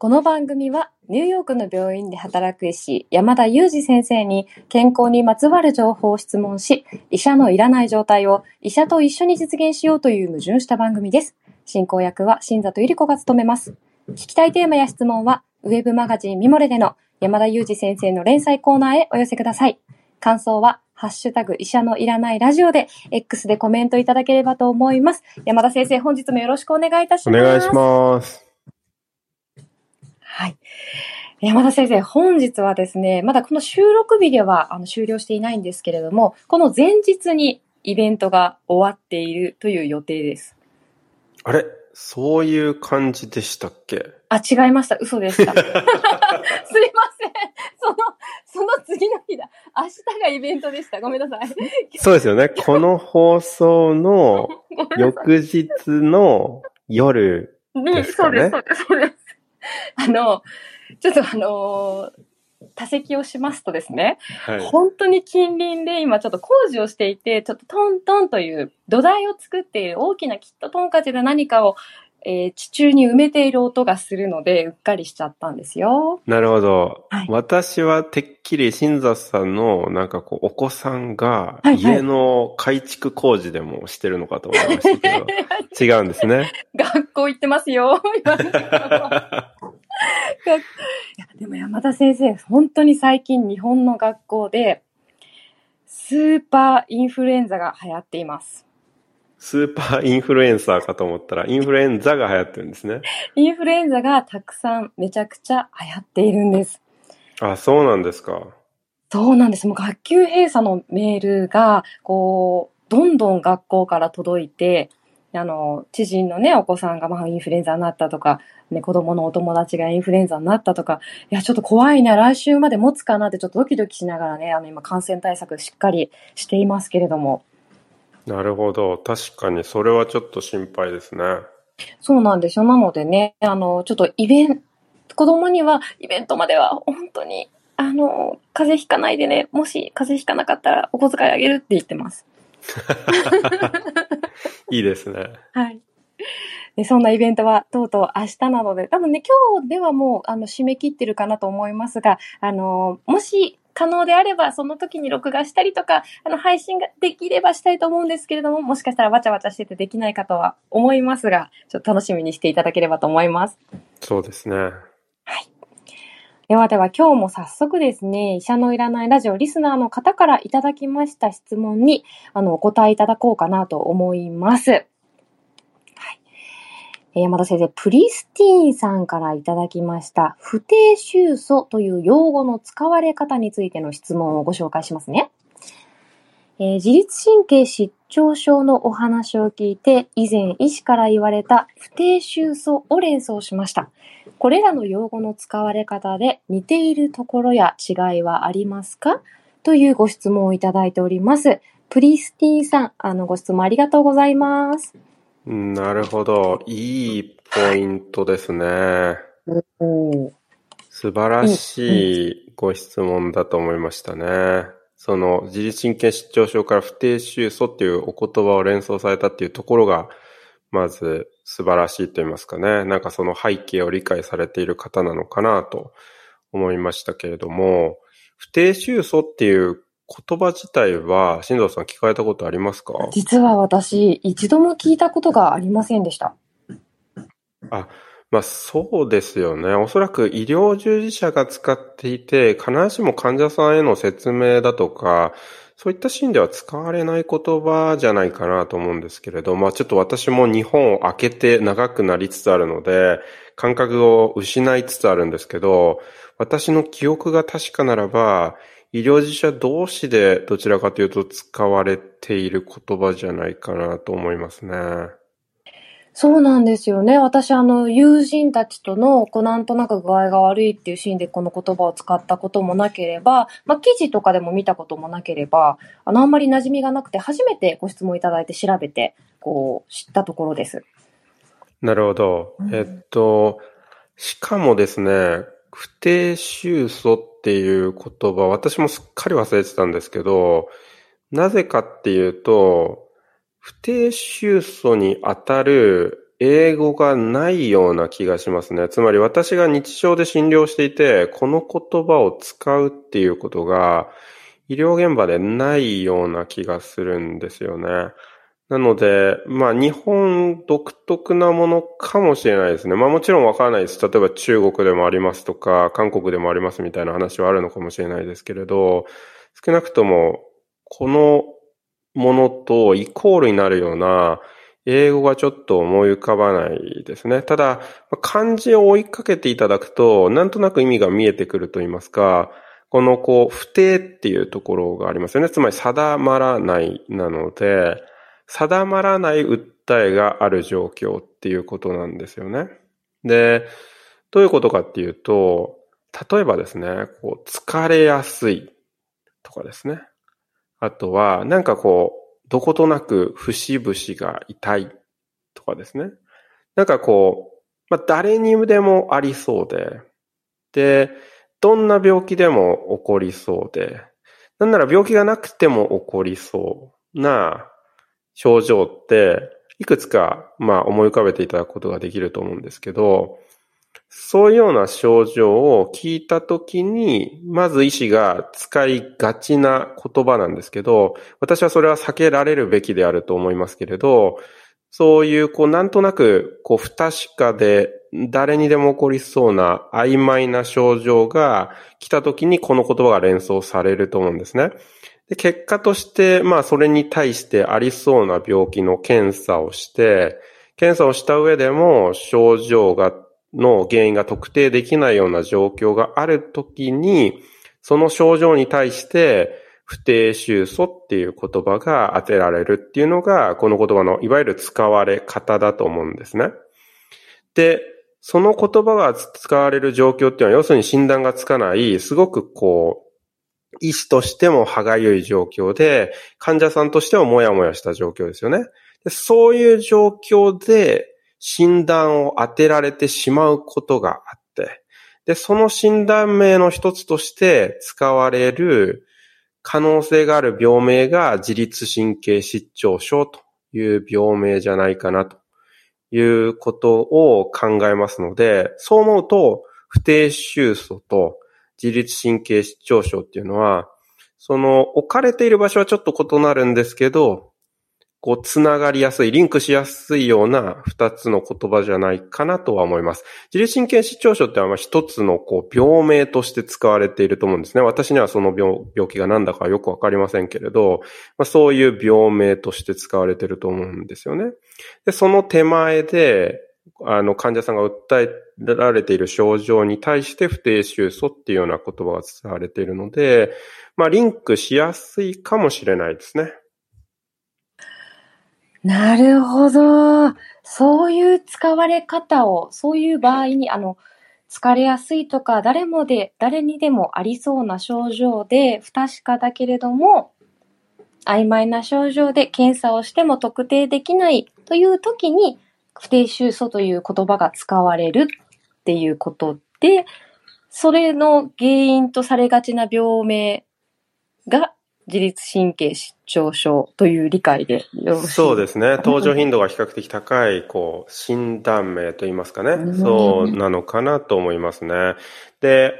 この番組はニューヨークの病院で働く医師山田裕二先生に健康にまつわる情報を質問し、医者のいらない状態を医者と一緒に実現しようという矛盾した番組です。進行役は新里ゆり子が務めます。聞きたいテーマや質問は、ウェブマガジンミモレでの山田裕二先生の連載コーナーへお寄せください。感想は、ハッシュタグ医者のいらないラジオで、X でコメントいただければと思います。山田先生、本日もよろしくお願いいたします。お願いします。はい。山田先生、本日はですね、まだこの収録日ではあの終了していないんですけれども、この前日にイベントが終わっているという予定です。あれ？そういう感じでしたっけ？あ、違いました。嘘でした。すいません。その、その次の日だ。明日がイベントでした。ごめんなさい。そうですよね。この放送の。翌日の夜。にですかねそうです、そうです、そうです。あの、ちょっとあの多席をしますとですね、はい。本当に近隣で今ちょっと工事をしていて、ちょっとトントンという土台を作っている大きなきっとトンカチで何かを、えー地中に埋めている音がするので、うっかりしちゃったんですよ。なるほど。はい私はてっきり新座さんのなんかこうお子さんがはいはい家の改築工事でもしてるのかと思いましたけど、違うんですね。学校行ってますよ。いやでも山田先生、本当に最近日本の学校で、スーパーインフルエンザが流行っています。スーパーインフルエンサーかと思ったらインフルエンザが流行ってるんですね。インフルエンザがたくさんめちゃくちゃ流行っているんです。あ、そうなんですか。そうなんです。もう学級閉鎖のメールが、こう、どんどん学校から届いて、あの、知人のね、お子さんがまあインフルエンザになったとか、ね、子供のお友達がインフルエンザになったとか、いや、ちょっと怖いな、来週まで持つかなってちょっとドキドキしながらね、あの、今感染対策しっかりしていますけれども。なるほど。確かにそれはちょっと心配ですね。そうなんですよ。なのでね、あの、ちょっとイベント、子供にはイベントまでは本当に、あの、風邪ひかないでね、もし風邪ひかなかったらお小遣いあげるって言ってます。いいですね。はい。で、そんなイベントはとうとう明日なので、多分ね、今日ではもう、あの、締め切ってるかなと思いますが、あの、もし可能であれば、その時に録画したりとか、あの、配信ができればしたいと思うんですけれども、もしかしたらわちゃわちゃしててできないかとは思いますが、ちょっと楽しみにしていただければと思います。そうですね。ではでは今日も早速ですね、医者のいらないラジオリスナーの方からいただきました質問に、あの、お答えいただこうかなと思います。はい。山田先生、プリスティーンさんからいただきました、不定収素という用語の使われ方についての質問をご紹介しますね。えー自律神経失調症のお話を聞いて、以前医師から言われた不定収素を連想しました。これらの用語の使われ方で似ているところや違いはありますか？というご質問をいただいております。プリスティーンさん、あの、ご質問ありがとうございます。うんなるほど。いいポイントですね。お素晴らしいご質問だと思いましたね。その自律神経失調症から不定収素っていうお言葉を連想されたっていうところが、まず素晴らしいと言いますかね。なんかその背景を理解されている方なのかなと思いましたけれども、不定収素っていう言葉自体は、新藤さん聞かれたことありますか？実は私、一度も聞いたことがありませんでした。あ、まあそうですよね。おそらく医療従事者が使っていて、必ずしも患者さんへの説明だとか、そういったシーンでは使われない言葉じゃないかなと思うんですけれど、まあちょっと私も日本を開けて長くなりつつあるので、感覚を失いつつあるんですけど、私の記憶が確かならば、医療従事者同士でどちらかというと使われている言葉じゃないかなと思いますね。そうなんですよね。私、あの、友人たちとの、こう、なんとなく具合が悪いっていうシーンでこの言葉を使ったこともなければ、まあ、記事とかでも見たこともなければ、あの、あんまり馴染みがなくて、初めてご質問いただいて調べて、こう、知ったところです。なるほど。うんえっと、しかもですね、不定収素っていう言葉、私もすっかり忘れてたんですけど、なぜかっていうと、不定収素にあたる英語がないような気がしますね。つまり私が日常で診療していて、この言葉を使うっていうことが、医療現場でないような気がするんですよね。なので、まあ日本独特なものかもしれないですね。まあもちろんわからないです。例えば中国でもありますとか、韓国でもありますみたいな話はあるのかもしれないですけれど、少なくともこのものとイコールになるような英語がちょっと思い浮かばないですね。ただ、漢字を追いかけていただくと、なんとなく意味が見えてくると言いますか、このこう、不定っていうところがありますよね。つまり定まらないなので、定まらない訴えがある状況っていうことなんですよね。で、どういうことかっていうと、例えばですね、こう疲れやすいとかですね。あとは、なんかこう、どことなく節々が痛いとかですね。なんかこう、まあ、誰にでもありそうで、で、どんな病気でも起こりそうで、なんなら病気がなくても起こりそうな症状って、いくつか、まあ思い浮かべていただくことができると思うんですけど、そういうような症状を聞いたときに、まず医師が使いがちな言葉なんですけど、私はそれは避けられるべきであると思いますけれど、そういう、こう、なんとなく、こう、不確かで、誰にでも起こりそうな曖昧な症状が来た時にこの言葉が連想されると思うんですね。で結果として、まあ、それに対してありそうな病気の検査をして、検査をした上でも症状が、の原因が特定できないような状況がある時に、その症状に対して、不定収素っていう言葉が当てられるっていうのが、この言葉のいわゆる使われ方だと思うんですね。で、その言葉が使われる状況っていうのは、要するに診断がつかない、すごくこう、医師としても歯がゆい状況で、患者さんとしてももやもやした状況ですよね。でそういう状況で診断を当てられてしまうことがあって、で、その診断名の一つとして使われる可能性がある病名が自律神経失調症という病名じゃないかなということを考えますので、そう思うと、不定収素と自律神経失調症っていうのは、その置かれている場所はちょっと異なるんですけど、こう、つながりやすい、リンクしやすいような二つの言葉じゃないかなとは思います。自律神経失調症ってのは一つのこう、病名として使われていると思うんですね。私にはその病気が何だかよくわかりませんけれど、まあ、そういう病名として使われていると思うんですよね。で、その手前で、あの、患者さんが訴えられている症状に対して不定収素っていうような言葉が使われているので、まあ、リンクしやすいかもしれないですね。なるほど。そういう使われ方を、そういう場合に、あの、疲れやすいとか、誰もで、誰にでもありそうな症状で、不確かだけれども、曖昧な症状で検査をしても特定できないという時に、不定収素という言葉が使われるっていうことで、それの原因とされがちな病名が自律神経失調症という理解でよろしいそうですね。登場頻度が比較的高い、こう、診断名といいますかね。そうなのかなと思いますね。で、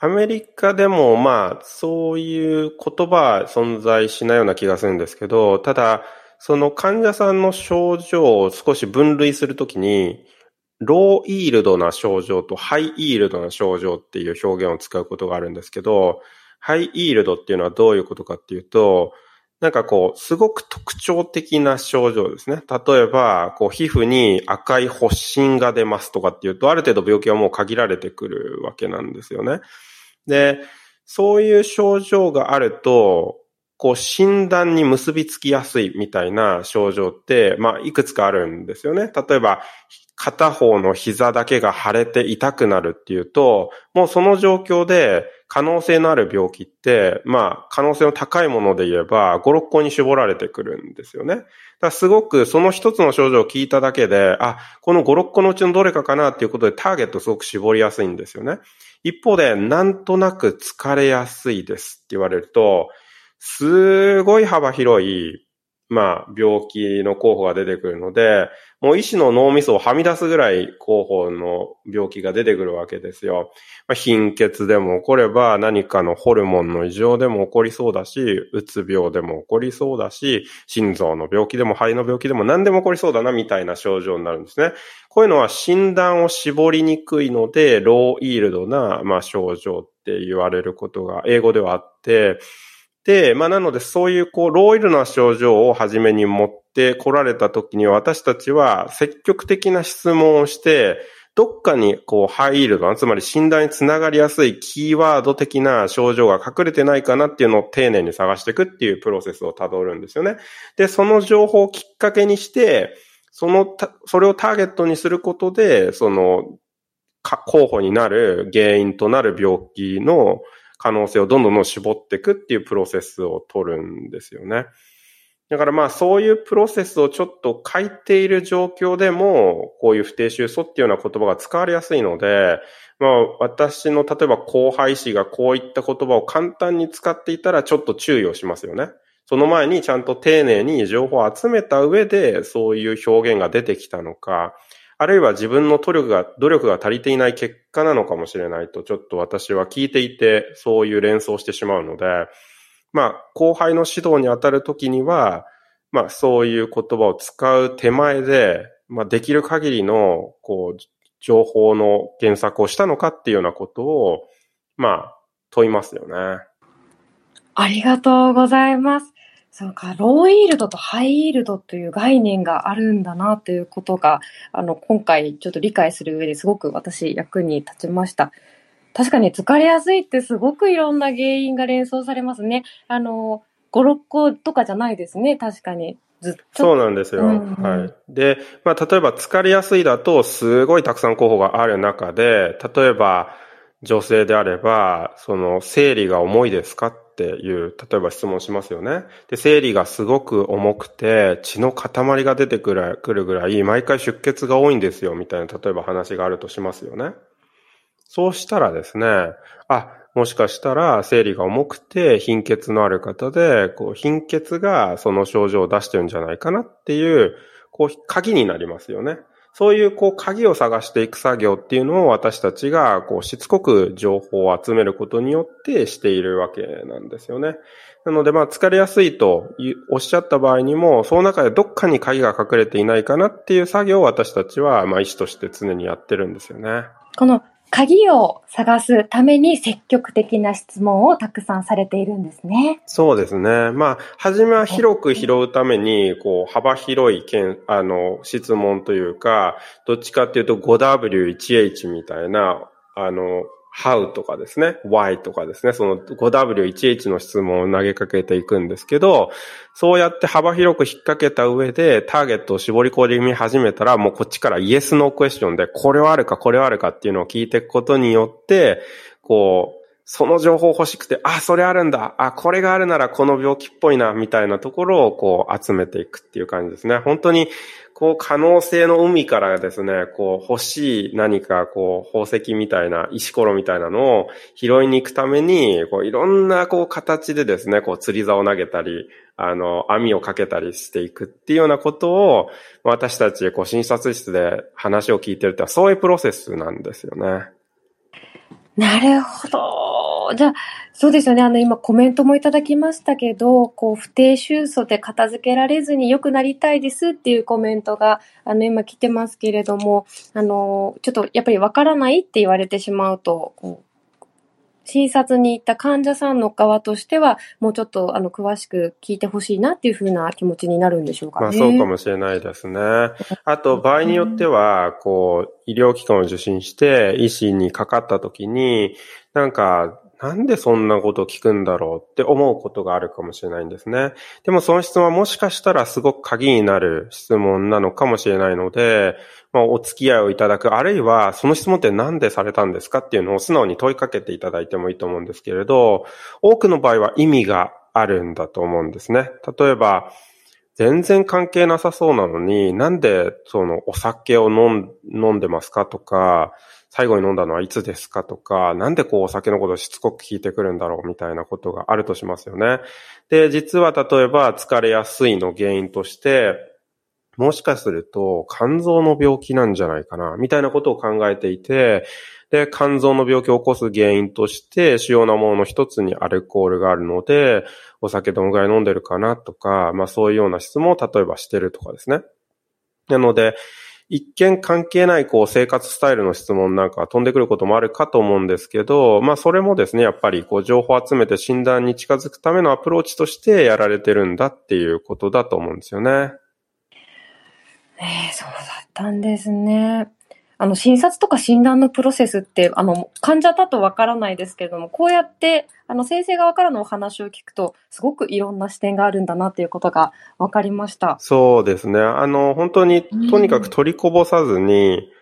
アメリカでもまあ、そういう言葉は存在しないような気がするんですけど、ただ、その患者さんの症状を少し分類するときに、ローイールドな症状とハイイールドな症状っていう表現を使うことがあるんですけど、ハイイールドっていうのはどういうことかっていうと、なんかこう、すごく特徴的な症状ですね。例えば、こう、皮膚に赤い発疹が出ますとかっていうと、ある程度病気はもう限られてくるわけなんですよね。で、そういう症状があると、こう、診断に結びつきやすいみたいな症状って、まあ、いくつかあるんですよね。例えば、片方の膝だけが腫れて痛くなるっていうと、もうその状況で可能性のある病気って、まあ、可能性の高いもので言えば、5、6個に絞られてくるんですよね。だすごくその一つの症状を聞いただけで、あ、この5、6個のうちのどれかかなっていうことでターゲットすごく絞りやすいんですよね。一方で、なんとなく疲れやすいですって言われると、すごい幅広いまあ、病気の候補が出てくるので、もう医師の脳みそをはみ出すぐらい候補の病気が出てくるわけですよ。まあ、貧血でも起これば何かのホルモンの異常でも起こりそうだし、うつ病でも起こりそうだし、心臓の病気でも肺の病気でも何でも起こりそうだなみたいな症状になるんですね。こういうのは診断を絞りにくいので、ローイールドな、まあ、症状って言われることが英語ではあって、で、まあなのでそういうこう、ロイルな症状を初めに持って来られた時に私たちは積極的な質問をして、どっかにこう、ハイイールド、つまり診断につながりやすいキーワード的な症状が隠れてないかなっていうのを丁寧に探していくっていうプロセスをたどるんですよね。で、その情報をきっかけにして、その、それをターゲットにすることで、その、候補になる原因となる病気の可能性をどんどんどん絞っていくっていうプロセスを取るんですよね。だからまあそういうプロセスをちょっと書いている状況でも、こういう不定収素っていうような言葉が使われやすいので、まあ私の例えば後輩師がこういった言葉を簡単に使っていたらちょっと注意をしますよね。その前にちゃんと丁寧に情報を集めた上でそういう表現が出てきたのか、あるいは自分の努力が、努力が足りていない結果なのかもしれないと、ちょっと私は聞いていて、そういう連想してしまうので、まあ、後輩の指導に当たるときには、まあ、そういう言葉を使う手前で、まあ、できる限りの、こう、情報の検索をしたのかっていうようなことを、まあ、問いますよね。ありがとうございます。そうか、ローイールドとハイイールドという概念があるんだなということが、あの、今回ちょっと理解する上ですごく私役に立ちました。確かに疲れやすいってすごくいろんな原因が連想されますね。あの、5、6個とかじゃないですね、確かに。ずっと。そうなんですよ。うんうん、はい。で、まあ、例えば疲れやすいだと、すごいたくさん候補がある中で、例えば、女性であれば、その、生理が重いですかっていう、例えば質問しますよね。で、生理がすごく重くて、血の塊が出てくるくるぐらい、毎回出血が多いんですよ、みたいな、例えば話があるとしますよね。そうしたらですね、あ、もしかしたら生理が重くて貧血のある方で、こう貧血がその症状を出してるんじゃないかなっていう、こう鍵になりますよね。そういうこう鍵を探していく作業っていうのを私たちがこうしつこく情報を集めることによってしているわけなんですよね。なのでまあ疲れやすいとおっしゃった場合にも、その中でどっかに鍵が隠れていないかなっていう作業を私たちはまあ医師として常にやってるんですよね。この鍵を探すために積極的な質問をたくさんされているんですね。そうですね。まあ、はじめは広く拾うために、こう、幅広いけん、あの、質問というか、どっちかっていうと 5W1H みたいな、あの、how とかですね、why とかですね、その 5W1H の質問を投げかけていくんですけど、そうやって幅広く引っ掛けた上でターゲットを絞り込み始めたら、もうこっちからイエスノークエスチョンで、これはあるか、これはあるかっていうのを聞いていくことによって、こう、その情報欲しくて、あ、それあるんだ。あ、これがあるならこの病気っぽいな、みたいなところをこう集めていくっていう感じですね。本当にこう可能性の海からですね、こう欲しい何かこう宝石みたいな石ころみたいなのを拾いに行くために、こういろんなこう形でですね、こう釣り竿を投げたり、あの、網をかけたりしていくっていうようなことを、私たちこう診察室で話を聞いてるってそういうプロセスなんですよね。なるほど。じゃあ、そうですよね。あの、今コメントもいただきましたけど、こう、不定収素で片付けられずに良くなりたいですっていうコメントが、あの、今来てますけれども、あの、ちょっとやっぱりわからないって言われてしまうと、こう診察に行った患者さんの側としては、もうちょっとあの詳しく聞いてほしいなっていうふうな気持ちになるんでしょうかね。まあそうかもしれないですね。あと場合によっては、こう、医療機関を受診して医師にかかった時に、なんかなんでそんなこと聞くんだろうって思うことがあるかもしれないんですね。でもその質問はもしかしたらすごく鍵になる質問なのかもしれないので、まあ、お付き合いをいただく、あるいはその質問って何でされたんですかっていうのを素直に問いかけていただいてもいいと思うんですけれど、多くの場合は意味があるんだと思うんですね。例えば、全然関係なさそうなのに、なんでそのお酒を飲んでますかとか、最後に飲んだのはいつですかとか、なんでこうお酒のことをしつこく聞いてくるんだろうみたいなことがあるとしますよね。で、実は例えば疲れやすいの原因として、もしかすると肝臓の病気なんじゃないかな、みたいなことを考えていて、で、肝臓の病気を起こす原因として主要なものの一つにアルコールがあるので、お酒どのぐらい飲んでるかなとか、まあそういうような質問を例えばしてるとかですね。なので、一見関係ないこう生活スタイルの質問なんか飛んでくることもあるかと思うんですけど、まあそれもですね、やっぱりこう情報を集めて診断に近づくためのアプローチとしてやられてるんだっていうことだと思うんですよね。ええそうだったんですね。あの、診察とか診断のプロセスって、あの、患者だとわからないですけれども、こうやって、あの、先生側からのお話を聞くと、すごくいろんな視点があるんだなっていうことがわかりました。そうですね。あの、本当に、とにかく取りこぼさずに、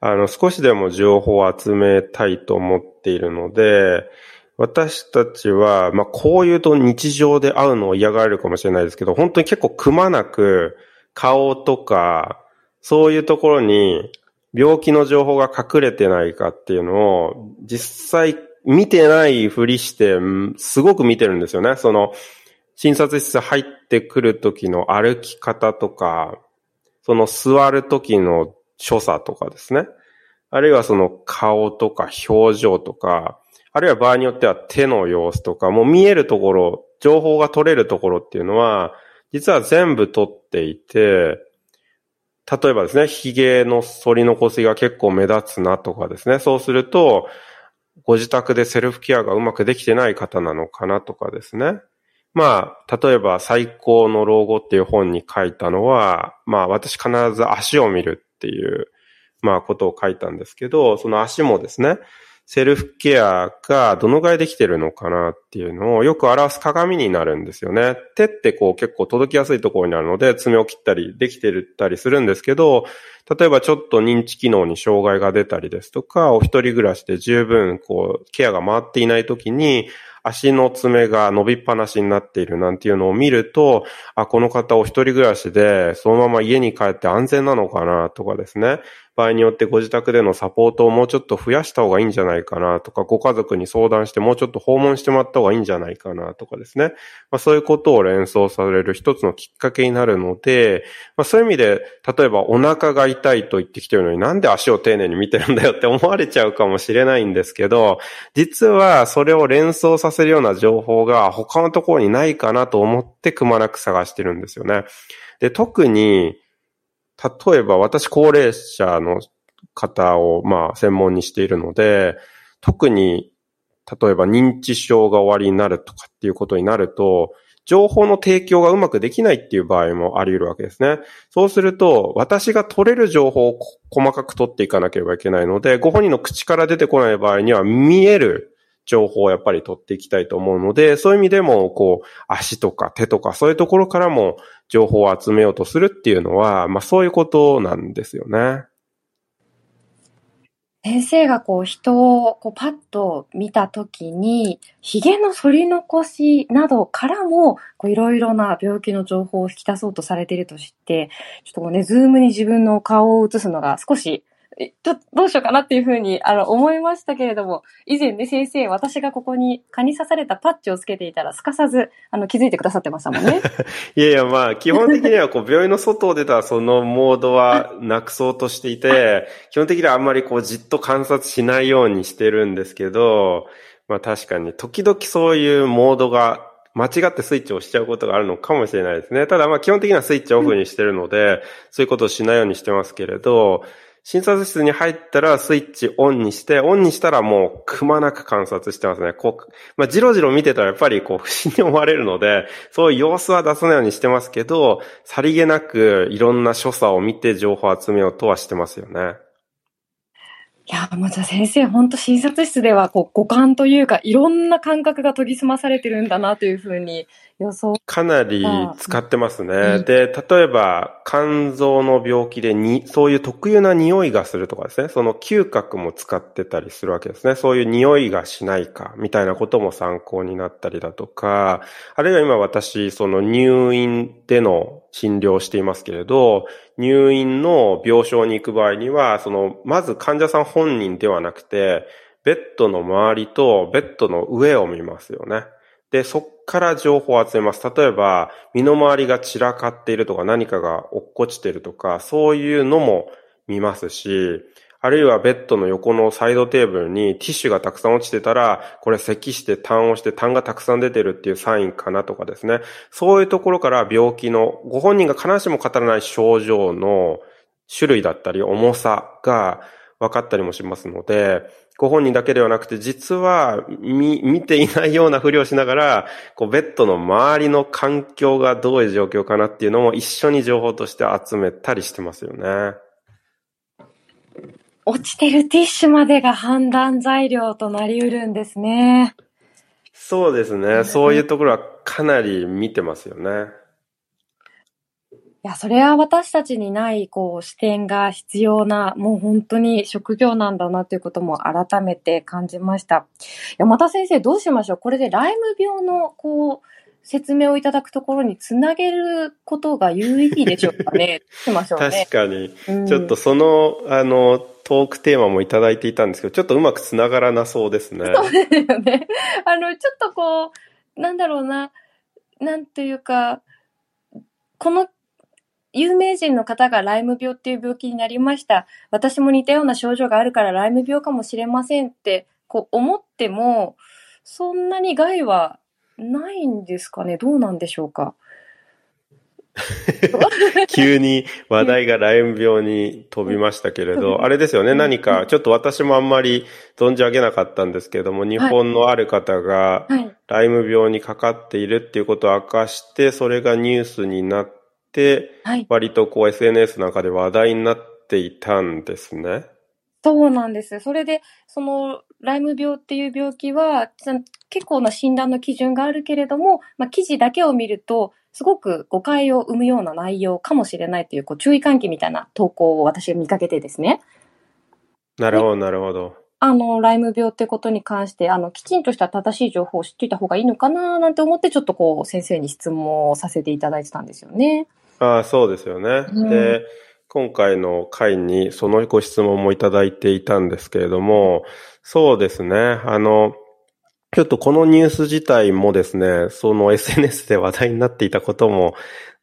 あの、少しでも情報を集めたいと思っているので、私たちは、まあ、こういうと日常で会うのを嫌がられるかもしれないですけど、本当に結構くまなく、顔とか、そういうところに、病気の情報が隠れてないかっていうのを、実際見てないふりして、すごく見てるんですよね。その、診察室入ってくる時の歩き方とか、その座る時の所作とかですね。あるいはその顔とか表情とか、あるいは場合によっては手の様子とか、もう見えるところ、情報が取れるところっていうのは、実は全部取っていて、例えばですね、髭の反り残しが結構目立つなとかですね、そうすると、ご自宅でセルフケアがうまくできてない方なのかなとかですね。まあ、例えば最高の老後っていう本に書いたのは、まあ私必ず足を見るっていう、まあことを書いたんですけど、その足もですね、セルフケアがどのぐらいできてるのかなっていうのをよく表す鏡になるんですよね。手ってこう結構届きやすいところにあるので爪を切ったりできてたりするんですけど、例えばちょっと認知機能に障害が出たりですとか、お一人暮らしで十分こうケアが回っていない時に足の爪が伸びっぱなしになっているなんていうのを見ると、あ、この方お一人暮らしでそのまま家に帰って安全なのかなとかですね。場合によってご自宅でのサポートをもうちょっと増やした方がいいんじゃないかなとか、ご家族に相談してもうちょっと訪問してもらった方がいいんじゃないかなとかですね。まあ、そういうことを連想される一つのきっかけになるので、まあ、そういう意味で、例えばお腹が痛いと言ってきてるのになんで足を丁寧に見てるんだよって思われちゃうかもしれないんですけど、実はそれを連想させるような情報が他のところにないかなと思ってくまなく探してるんですよね。で、特に、例えば私高齢者の方をまあ専門にしているので、特に例えば認知症が終わりになるとかっていうことになると、情報の提供がうまくできないっていう場合もあり得るわけですね。そうすると、私が取れる情報を細かく取っていかなければいけないので、ご本人の口から出てこない場合には見える情報をやっぱり取っていきたいと思うので、そういう意味でも、こう、足とか手とかそういうところからも情報を集めようとするっていうのは、まあそういうことなんですよね。先生がこう人をこうパッと見たときに、髭の反り残しなどからも、いろいろな病気の情報を引き出そうとされていると知って、ちょっとこうね、ズームに自分の顔を映すのが少し、ちょ、どうしようかなっていうふうに、あの、思いましたけれども、以前ね、先生、私がここに蚊に刺されたパッチをつけていたら、すかさず、あの、気づいてくださってましたもんね。いやいや、まあ、基本的には、こう、病院の外を出たそのモードはなくそうとしていて、基本的にはあんまりこう、じっと観察しないようにしてるんですけど、まあ確かに、時々そういうモードが間違ってスイッチを押しちゃうことがあるのかもしれないですね。ただまあ基本的にはスイッチオフにしてるので、そういうことをしないようにしてますけれど、診察室に入ったらスイッチオンにして、オンにしたらもうくまなく観察してますね。こう、まあ、じろじろ見てたらやっぱりこう 不審に思われるので、そういう様子は出さないようにしてますけど、さりげなくいろんな所作を見て情報を集めようとはしてますよね。いや、もうじゃあ先生、本当診察室ではこう五感というか、いろんな感覚が研ぎ澄まされてるんだなというふうに予想。かなり使ってますね。うん、で、例えば、肝臓の病気でに、そういう特有な匂いがするとかですね、その嗅覚も使ってたりするわけですね。そういう匂いがしないか、みたいなことも参考になったりだとか、あるいは今私、その入院での診療していますけれど、入院の病床に行く場合には、その、まず患者さん本人ではなくて、ベッドの周りとベッドの上を見ますよね。で、そっから情報を集めます。例えば、身の回りが散らかっているとか何かが落っこちてるとか、そういうのも見ますし、あるいはベッドの横のサイドテーブルにティッシュがたくさん落ちてたら、これ咳して痰をして痰がたくさん出てるっていうサインかなとかですね。そういうところから病気の、ご本人が必ずしも語らない症状の種類だったり重さが分かったりもしますので、ご本人だけではなくて、実は見、見ていないようなふりをしながら、こう、ベッドの周りの環境がどういう状況かなっていうのも一緒に情報として集めたりしてますよね。落ちてるティッシュまでが判断材料となり得るんですね。そうですね。そういうところはかなり見てますよね。いや、それは私たちにない、こう、視点が必要な、もう本当に職業なんだなということも改めて感じました。山田先生、どうしましょう？これでライム病の、こう、説明をいただくところにつなげることが有意義でしょうかね？しましょうね？確かに。うん、ちょっとその、あの、トークテーマもいただいていたんですけど、ちょっとうまくつながらなそうですね。そうですよね。あの、ちょっとこう、なんだろうな、なんていうか、この有名人の方がライム病っていう病気になりました。私も似たような症状があるからライム病かもしれませんって、こう思っても、そんなに害はないんですかね？どうなんでしょうか？急に話題がライム病に飛びましたけれど、あれですよね、何か、ちょっと私もあんまり存じ上げなかったんですけれども、日本のある方がライム病にかかっているっていうことを明かして、それがニュースになって、割とこう SNS なんかで話題になっていたんですね。そうなんです。それで、その、ライム病っていう病気は、結構な診断の基準があるけれども、まあ、記事だけを見ると、すごく誤解を生むような内容かもしれないという、こう、注意喚起みたいな投稿を私が見かけてですね。なるほど、なるほど。あの、ライム病ってことに関して、あの、きちんとした正しい情報を知っていた方がいいのかななんて思って、ちょっとこう、先生に質問をさせていただいてたんですよね。ああ、そうですよね。うん、で、今回の回にそのご質問もいただいていたんですけれども、そうですね。あの、ちょっとこのニュース自体もですね、その SNS で話題になっていたことも、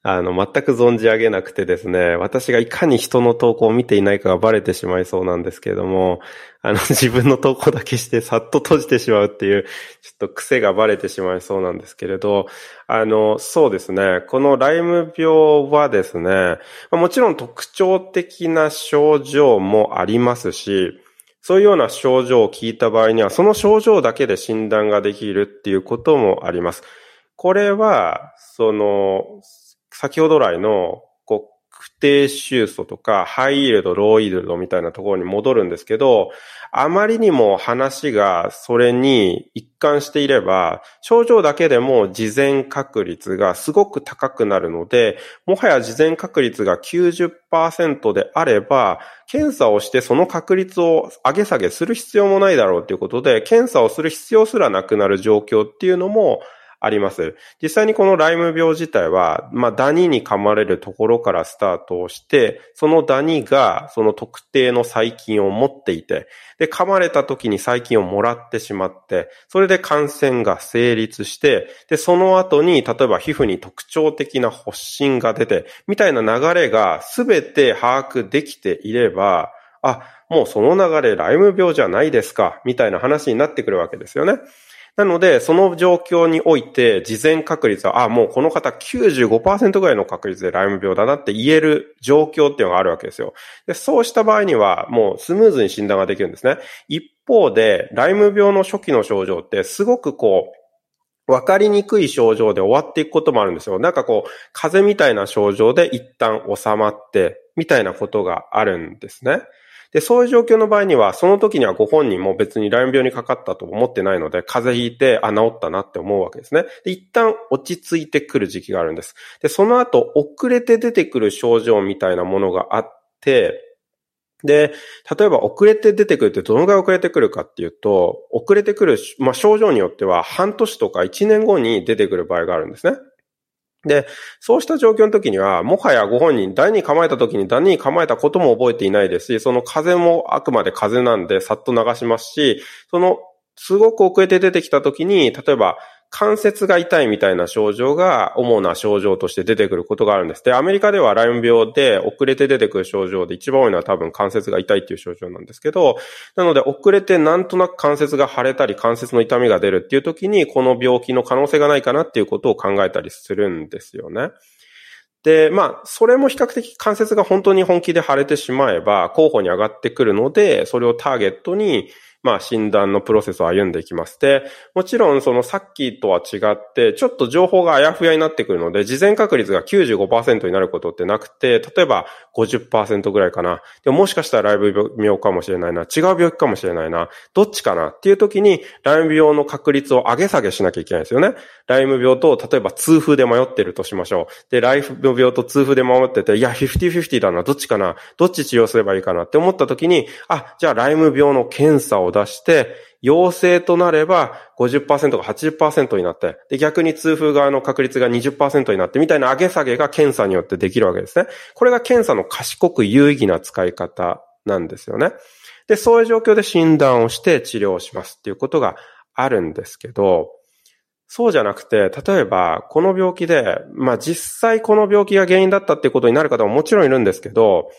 あの、全く存じ上げなくてですね、私がいかに人の投稿を見ていないかがバレてしまいそうなんですけれども、あの、自分の投稿だけしてさっと閉じてしまうっていう、ちょっと癖がバレてしまいそうなんですけれど、あの、そうですね、このライム病はですね、もちろん特徴的な症状もありますし、そういうような症状を聞いた場合には、その症状だけで診断ができるっていうこともあります。これは、その、先ほど来の、こう、不定収素とか、ハイイールド、ローイールドみたいなところに戻るんですけど、あまりにも話がそれに一貫していれば、症状だけでも事前確率がすごく高くなるので、もはや事前確率が90%であれば、検査をしてその確率を上げ下げする必要もないだろうということで、検査をする必要すらなくなる状況っていうのもあります。実際にこのライム病自体は、まあ、ダニに噛まれるところからスタートをして、そのダニがその特定の細菌を持っていて、で、噛まれた時に細菌をもらってしまって、それで感染が成立して、で、その後に、例えば皮膚に特徴的な発疹が出て、みたいな流れが全て把握できていれば、あ、もうその流れライム病じゃないですか、みたいな話になってくるわけですよね。なので、その状況において、事前確率は、あ、もうこの方95%ぐらいの確率でライム病だなって言える状況っていうのがあるわけですよ。で、そうした場合には、もうスムーズに診断ができるんですね。一方で、ライム病の初期の症状って、すごくこう、わかりにくい症状で終わっていくこともあるんですよ。なんかこう、風邪みたいな症状で一旦収まって、みたいなことがあるんですね。で、そういう状況の場合には、その時にはご本人も別にライム病にかかったと思ってないので、風邪ひいて、あ、治ったなって思うわけですね。で、一旦落ち着いてくる時期があるんです。で、その後、遅れて出てくる症状みたいなものがあって、で、例えば遅れて出てくるってどのぐらい遅れてくるかっていうと、遅れてくる、まあ、症状によっては半年とか1年後に出てくる場合があるんですね。で、そうした状況の時には、もはやご本人、ダニに構えた時にダニに構えたことも覚えていないですし、その風もあくまで風なんでさっと流しますし、その、すごく遅れて出てきた時に、例えば、関節が痛いみたいな症状が主な症状として出てくることがあるんです。で、アメリカではライム病で遅れて出てくる症状で一番多いのは多分関節が痛いっていう症状なんですけど、なので遅れてなんとなく関節が腫れたり関節の痛みが出るっていう時にこの病気の可能性がないかなっていうことを考えたりするんですよね。で、まあ、それも比較的関節が本当に本気で腫れてしまえば候補に上がってくるので、それをターゲットにまあ診断のプロセスを歩んでいきます。で、もちろんそのさっきとは違って、ちょっと情報があやふやになってくるので、事前確率が95%になることってなくて、例えば50%ぐらいかな。でももしかしたらライブ病かもしれないな。違う病気かもしれないな。どっちかなっていう時に、ライム病の確率を上げ下げしなきゃいけないですよね。ライム病と、例えば痛風で迷ってるとしましょう。で、ライム病と痛風で迷ってて、いや、50-50だな。どっちかな。どっち治療すればいいかなって思った時に、あ、じゃあライム病の検査をを出して、陽性となれば50%が80%になって、で、逆に痛風側の確率が20%になってみたいな上げ下げが検査によってできるわけですね。これが検査の賢く有意義な使い方なんですよね。で、そういう状況で診断をして治療をしますっていうことがあるんですけど、そうじゃなくて、例えば、この病気で、まあ実際この病気が原因だったっていうことになる方ももちろんいるんですけど、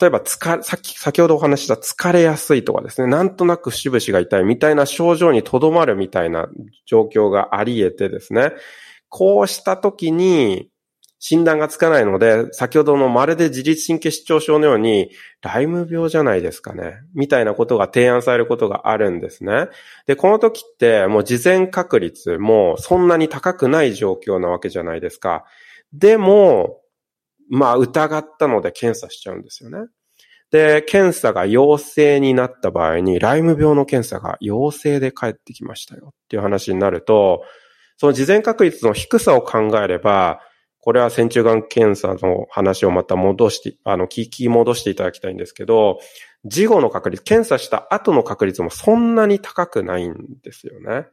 例えば、疲れさっき、先ほどお話した疲れやすいとかですね、なんとなく節々が痛いみたいな症状にとどまるみたいな状況があり得てですね、こうした時に診断がつかないので、先ほどのまるで自律神経失調症のように、ライム病じゃないですかね、みたいなことが提案されることがあるんですね。で、この時ってもう事前確率もそんなに高くない状況なわけじゃないですか。でも、まあ疑ったので検査しちゃうんですよね。で、検査が陽性になった場合に、ライム病の検査が陽性で返ってきましたよっていう話になると、その事前確率の低さを考えれば、これは線虫眼検査の話をまた戻して、あの、聞き戻していただきたいんですけど、事後の確率、検査した後の確率もそんなに高くないんですよね。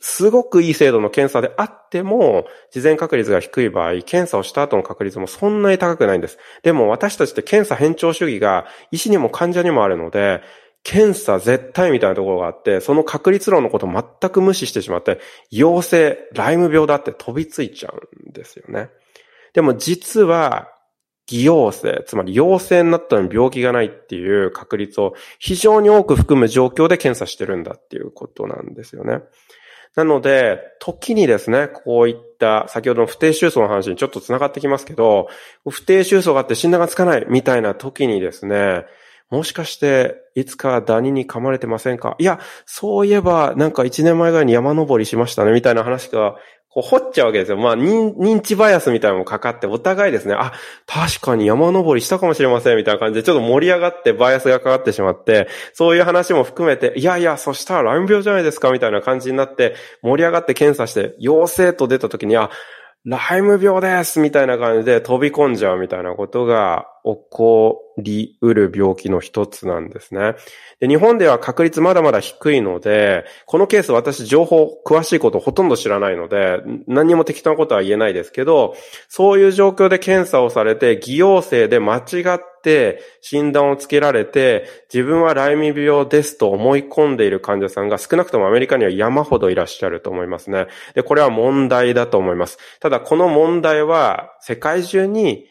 すごくいい精度の検査であっても、事前確率が低い場合、検査をした後の確率もそんなに高くないんです。でも私たちって検査偏重主義が医師にも患者にもあるので、検査絶対みたいなところがあって、その確率論のことを全く無視してしまって、陽性、ライム病だって飛びついちゃうんですよね。でも実は、偽陽性、つまり陽性になったのに病気がないっていう確率を非常に多く含む状況で検査してるんだっていうことなんですよね。なので、時にですね、こういった、先ほどの不定収葬の話にちょっと繋がってきますけど、不定収葬があって診断がつかないみたいな時にですね、もしかして、いつかダニに噛まれてませんか？いや、そういえば、なんか一年前ぐらいに山登りしましたね、みたいな話がこう掘っちゃうわけですよ。まあ、認知バイアスみたいなのもかかって、お互いですね、あ、確かに山登りしたかもしれません、みたいな感じで、ちょっと盛り上がってバイアスがかかってしまって、そういう話も含めて、いやいや、そしたらライム病じゃないですか、みたいな感じになって、盛り上がって検査して、陽性と出た時に、あ、ライム病です。みたいな感じで飛び込んじゃうみたいなことが起こりうる病気の一つなんですね。で日本では確率まだまだ低いので、このケース私情報詳しいことほとんど知らないので、何にも適当なことは言えないですけど、そういう状況で検査をされて、偽陽性で間違って診断をつけられて、自分はライム病ですと思い込んでいる患者さんが少なくともアメリカには山ほどいらっしゃると思いますね。で、これは問題だと思います。ただこの問題は世界中に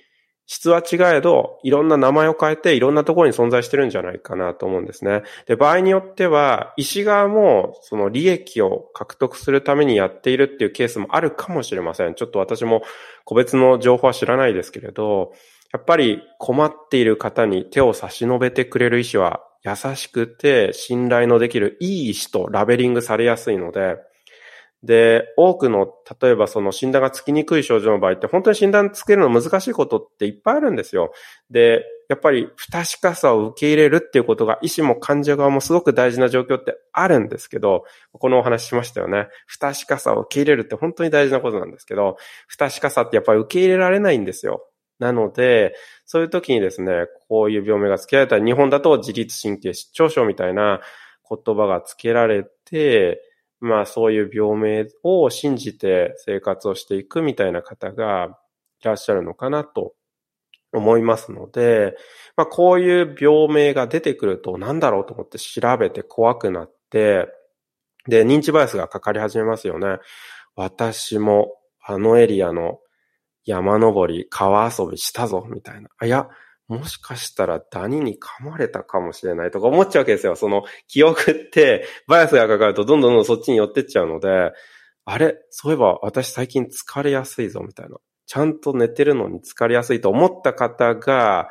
質は違えど、いろんな名前を変えていろんなところに存在してるんじゃないかなと思うんですね。で、場合によっては、医師側もその利益を獲得するためにやっているっていうケースもあるかもしれません。ちょっと私も個別の情報は知らないですけれど、やっぱり困っている方に手を差し伸べてくれる医師は優しくて信頼のできるいい医師とラベリングされやすいので、で、多くの、例えばその診断がつきにくい症状の場合って、本当に診断つけるの難しいことっていっぱいあるんですよ。で、やっぱり不確かさを受け入れるっていうことが、医師も患者側もすごく大事な状況ってあるんですけど、このお話しましたよね。不確かさを受け入れるって本当に大事なことなんですけど、不確かさってやっぱり受け入れられないんですよ。なので、そういう時にですね、こういう病名が付けられたら、日本だと自律神経失調症みたいな言葉が付けられて、まあそういう病名を信じて生活をしていくみたいな方がいらっしゃるのかなと思いますので、まあこういう病名が出てくると何だろうと思って調べて怖くなって、で、認知バイアスがかかり始めますよね。私もあのエリアの山登り、川遊びしたぞ、みたいな。あ、いや、もしかしたらダニに噛まれたかもしれないとか思っちゃうわけですよ。その記憶ってバイアスがかかるとどんどんどんそっちに寄ってっちゃうので、あれ？そういえば私最近疲れやすいぞみたいな。ちゃんと寝てるのに疲れやすいと思った方が、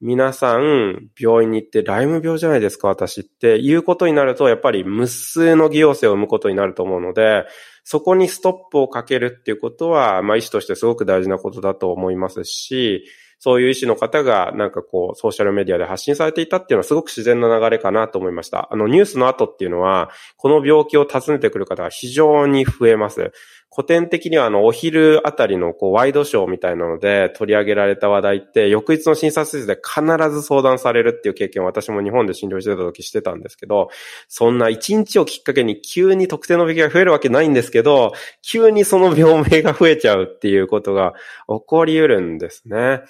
皆さん病院に行ってライム病じゃないですか私って言うことになるとやっぱり無数の偽陽性を生むことになると思うので、そこにストップをかけるっていうことは、まあ医師としてすごく大事なことだと思いますし、そういう医師の方がなんかこうソーシャルメディアで発信されていたっていうのはすごく自然な流れかなと思いました。あのニュースの後っていうのは、この病気を訪ねてくる方が非常に増えます。古典的にはあのお昼あたりのこうワイドショーみたいなので取り上げられた話題って翌日の診察室で必ず相談されるっていう経験を私も日本で診療してた時してたんですけど、そんな一日をきっかけに急に特定の病気が増えるわけないんですけど、急にその病名が増えちゃうっていうことが起こり得るんですね。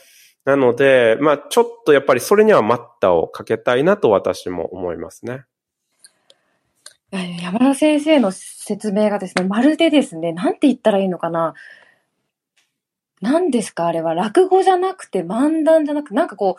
なので、まあちょっとやっぱりそれには待ったをかけたいなと私も思いますね。山田先生の説明がですね、まるでですね、なんて言ったらいいのかな。何ですかあれは落語じゃなくて漫談じゃなくて、なんかこ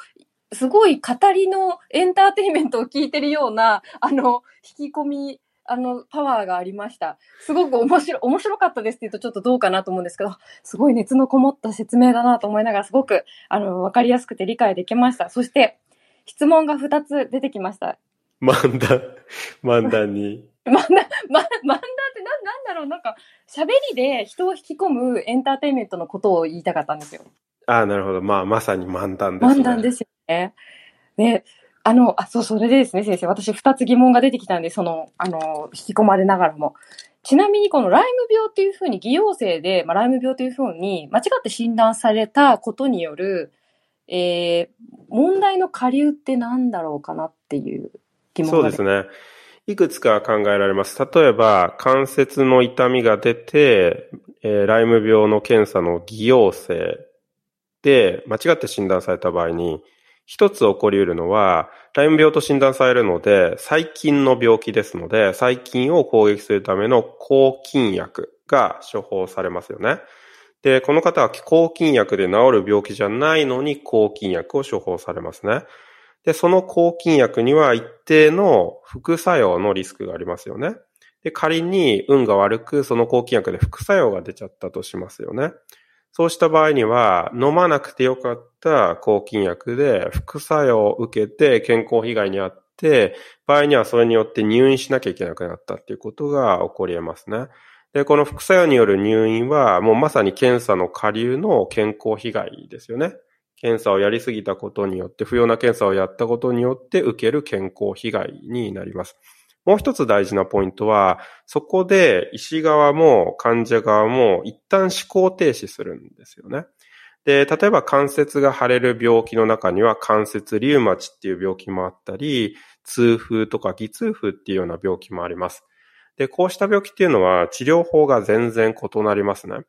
う、すごい語りのエンターテインメントを聞いてるような、あの、引き込み、あの、パワーがありました。すごく面白、面白かったですって言うとちょっとどうかなと思うんですけど、すごい熱のこもった説明だなと思いながら、すごく、あの、わかりやすくて理解できました。そして、質問が2つ出てきました。漫談、漫談に。漫談、ま、漫談ってなん、なんだろう、なんか、喋りで人を引き込むエンターテインメントのことを言いたかったんですよ。ああ、なるほど。まあ、まさに漫談ですね。漫談ですよね。で、あの、あ、そう、それでですね、先生。私、二つ疑問が出てきたんで、その、あの、引き込まれながらも。ちなみに、このライム病っていうふうに、偽陽性で、まあ、ライム病というふうに、間違って診断されたことによる、えー、問題の下流って何だろうかなっていう疑問そうですね。いくつか考えられます。例えば、関節の痛みが出て、えー、ライム病の検査の偽陽性で間違って診断された場合に、一つ起こり得るのは、ライム病と診断されるので、細菌の病気ですので、細菌を攻撃するための抗菌薬が処方されますよね。で、この方は抗菌薬で治る病気じゃないのに抗菌薬を処方されますね。で、その抗菌薬には一定の副作用のリスクがありますよね。で、仮に運が悪くその抗菌薬で副作用が出ちゃったとしますよね。そうした場合には、飲まなくてよかった抗菌薬で副作用を受けて健康被害にあって、場合にはそれによって入院しなきゃいけなくなったっていうことが起こり得ますね。で、この副作用による入院は、もうまさに検査の下流の健康被害ですよね。検査をやりすぎたことによって、不要な検査をやったことによって受ける健康被害になります。もう一つ大事なポイントは、そこで医師側も患者側も一旦思考停止するんですよね。で、例えば関節が腫れる病気の中には関節リウマチっていう病気もあったり、痛風とか偽痛風っていうような病気もあります。で、こうした病気っていうのは治療法が全然異なりますね。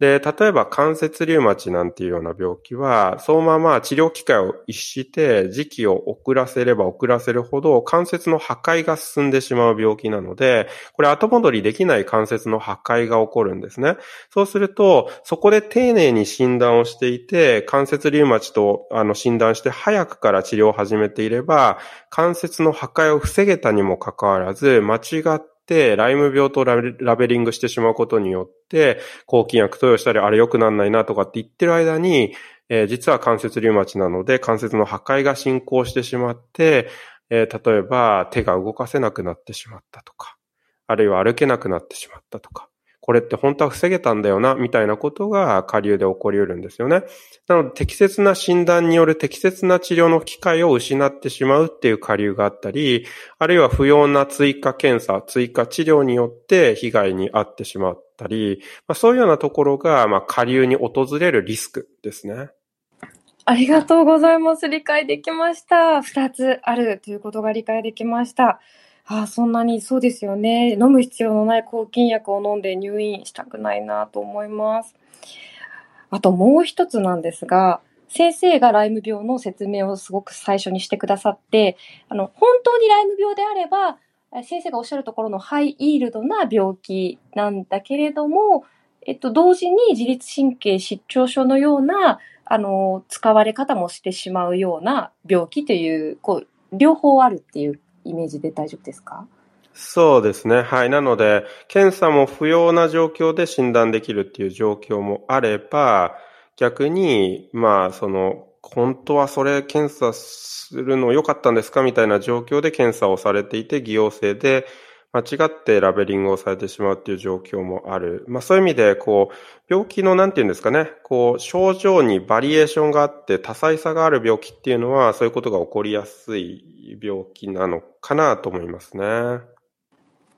で、例えば関節リウマチなんていうような病気は、そのまま治療機会を逸して時期を遅らせれば遅らせるほど関節の破壊が進んでしまう病気なので、これ後戻りできない関節の破壊が起こるんですね。そうすると、そこで丁寧に診断をしていて、関節リウマチとあの診断して早くから治療を始めていれば、関節の破壊を防げたにもかかわらず、間違って、ライム病とラベリングしてしまうことによって、抗菌薬投与したり、あれ良くなんないなとかって言ってる間に、えー、実は関節リウマチなので、関節の破壊が進行してしまって、えー、例えば手が動かせなくなってしまったとか、あるいは歩けなくなってしまったとか、これって本当は防げたんだよな、みたいなことが下流で起こり得るんですよね。なので、適切な診断による適切な治療の機会を失ってしまうっていう下流があったり、あるいは不要な追加検査、追加治療によって被害に遭ってしまったり、まあ、そういうようなところが、まあ、下流に訪れるリスクですね。ありがとうございます。理解できました。二つあるということが理解できました。ああ、そんなに、そうですよね。飲む必要のない抗菌薬を飲んで入院したくないなと思います。あともう一つなんですが、先生がライム病の説明をすごく最初にしてくださって、あの、本当にライム病であれば、先生がおっしゃるところのハイイールドな病気なんだけれども、えっと、同時に自律神経失調症のような、あの、使われ方もしてしまうような病気という、こう、両方あるっていうイメージで大丈夫ですか？そうですね。はい。なので、検査も不要な状況で診断できるっていう状況もあれば、逆に、まあ、その、本当はそれ検査するの良かったんですか？みたいな状況で検査をされていて、偽陽性で、間違ってラベリングをされてしまうっていう状況もある。まあそういう意味で、こう、病気のなんて言うんですかね、こう、症状にバリエーションがあって多彩さがある病気っていうのは、そういうことが起こりやすい病気なのかなと思いますね。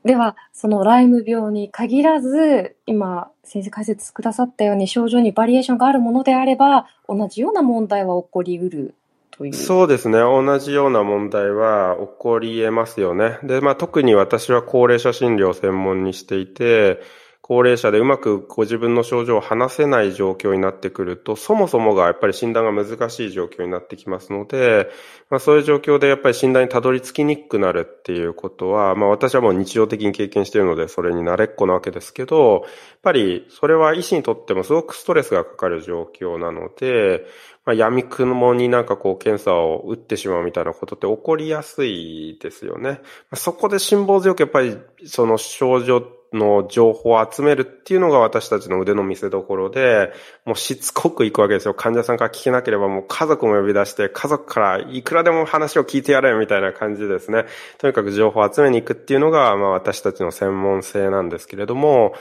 では、そのライム病に限らず、今、先生解説くださったように症状にバリエーションがあるものであれば、同じような問題は起こりうるという。そうですね。同じような問題は起こり得ますよね。で、まあ特に私は高齢者診療を専門にしていて、高齢者でうまくご自分の症状を話せない状況になってくると、そもそもがやっぱり診断が難しい状況になってきますので、まあそういう状況でやっぱり診断にたどり着きにくくなるっていうことは、まあ私はもう日常的に経験しているので、それに慣れっこなわけですけど、やっぱりそれは医師にとってもすごくストレスがかかる状況なので、まあ、闇雲になんかこう検査を打ってしまうみたいなことって起こりやすいですよね。そこで辛抱強くやっぱりその症状の情報を集めるっていうのが私たちの腕の見せ所で、もうしつこく行くわけですよ。患者さんから聞けなければもう家族も呼び出して、家族からいくらでも話を聞いてやれみたいな感じですね。とにかく情報を集めに行くっていうのが、まあ私たちの専門性なんですけれども、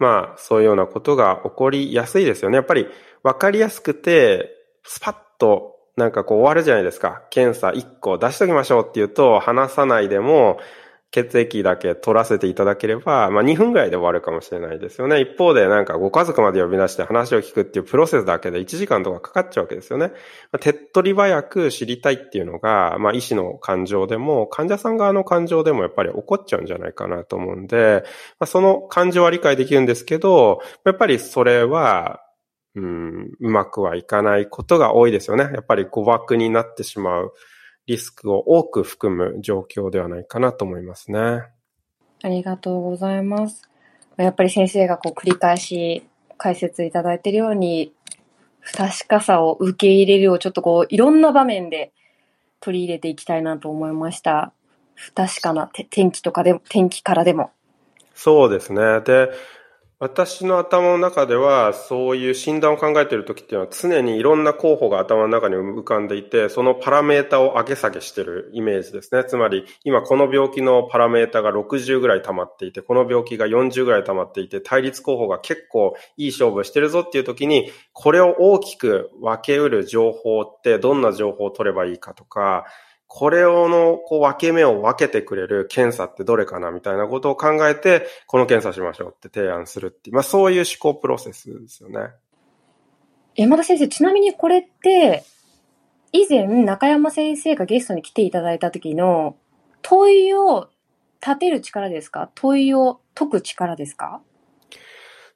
まあそういうようなことが起こりやすいですよね。やっぱり分かりやすくて、スパッとなんかこう終わるじゃないですか。検査1個出しときましょうって言うと、話さないでも、血液だけ取らせていただければ、まあ2分ぐらいで終わるかもしれないですよね。一方でなんかご家族まで呼び出して話を聞くっていうプロセスだけで1時間とかかかっちゃうわけですよね。まあ、手っ取り早く知りたいっていうのが、まあ医師の感情でも、患者さん側の感情でもやっぱり起こっちゃうんじゃないかなと思うんで、まあ、その感情は理解できるんですけど、やっぱりそれは、うん、うまくはいかないことが多いですよね。やっぱり誤爆になってしまうリスクを多く含む状況ではないかなと思いますね。ありがとうございます。やっぱり先生がこう繰り返し解説いただいているように、不確かさを受け入れるをちょっとこういろんな場面で取り入れていきたいなと思いました。不確かな天気とかでも、天気からでも。そうですね。で、私の頭の中では、そういう診断を考えている時っていうのは常にいろんな候補が頭の中に浮かんでいて、そのパラメータを上げ下げしているイメージですね。つまり、今この病気のパラメータが60ぐらい溜まっていて、この病気が40ぐらい溜まっていて、対立候補が結構いい勝負してるぞっていう時に、これを大きく分けうる情報ってどんな情報を取ればいいかとか、これをの、こう、分け目を分けてくれる検査ってどれかなみたいなことを考えて、この検査しましょうって提案するっていう、まあそういう思考プロセスですよね。山田先生、ちなみにこれって、以前中山先生がゲストに来ていただいた時の問いを立てる力ですか？問いを解く力ですか？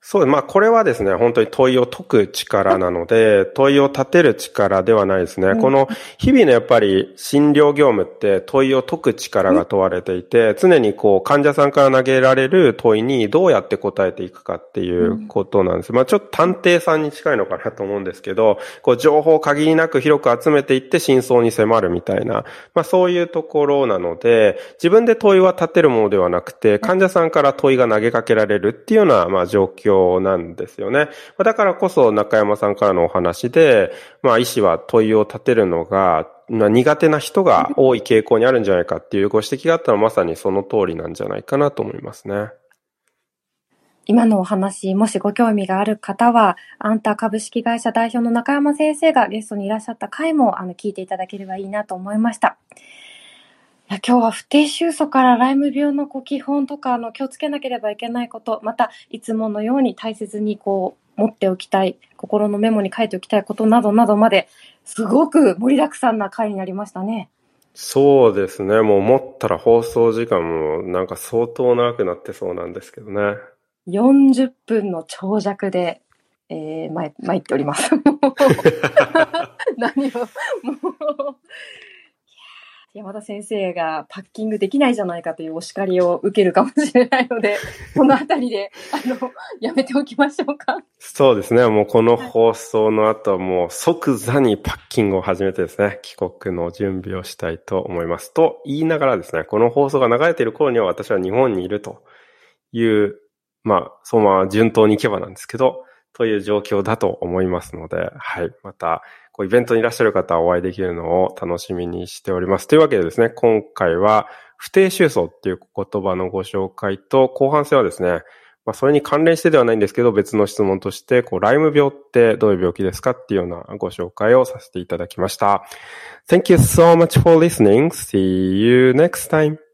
そう、まあこれはですね、本当に問いを解く力なので、問いを立てる力ではないですね。うん、この日々のやっぱり診療業務って問いを解く力が問われていて、常にこう患者さんから投げられる問いにどうやって答えていくかっていうことなんです。まあちょっと探偵さんに近いのかなと思うんですけど、こう情報を限りなく広く集めていって真相に迫るみたいな、まあそういうところなので、自分で問いは立てるものではなくて、患者さんから問いが投げかけられるっていうような、まあ状況況なんですよね。だからこそ中山さんからのお話で、まあ医師は問いを立てるのが、苦手な人が多い傾向にあるんじゃないかっていうご指摘があったのはまさにその通りなんじゃないかなと思いますね。今のお話、もしご興味がある方は、アンタ株式会社代表の中山先生がゲストにいらっしゃった回も、あの、聞いていただければいいなと思いました。や今日は不定収素からライム病のこう基本とかあの気をつけなければいけないこと、またいつものように大切にこう持っておきたい、心のメモに書いておきたいことなどなどまで、すごく盛りだくさんな回になりましたね。そうですね。もう思ったら放送時間もなんか相当長くなってそうなんですけどね。40分の長尺で、えー、参、参っております。何を、もう、山田先生がパッキングできないじゃないかというお叱りを受けるかもしれないので、このあたりで、あの、やめておきましょうか。そうですね。もうこの放送の後はもう即座にパッキングを始めてですね、帰国の準備をしたいと思います。と言いながらですね、この放送が流れている頃には私は日本にいるという、まあ、そのまま順当に行けばなんですけど、という状況だと思いますので、はい。また、こうイベントにいらっしゃる方はお会いできるのを楽しみにしております。というわけでですね、今回は不定収束っていう言葉のご紹介と、後半戦はですね、まあ、それに関連してではないんですけど、別の質問として、こう、ライム病ってどういう病気ですかっていうようなご紹介をさせていただきました。Thank you so much for listening. See you next time.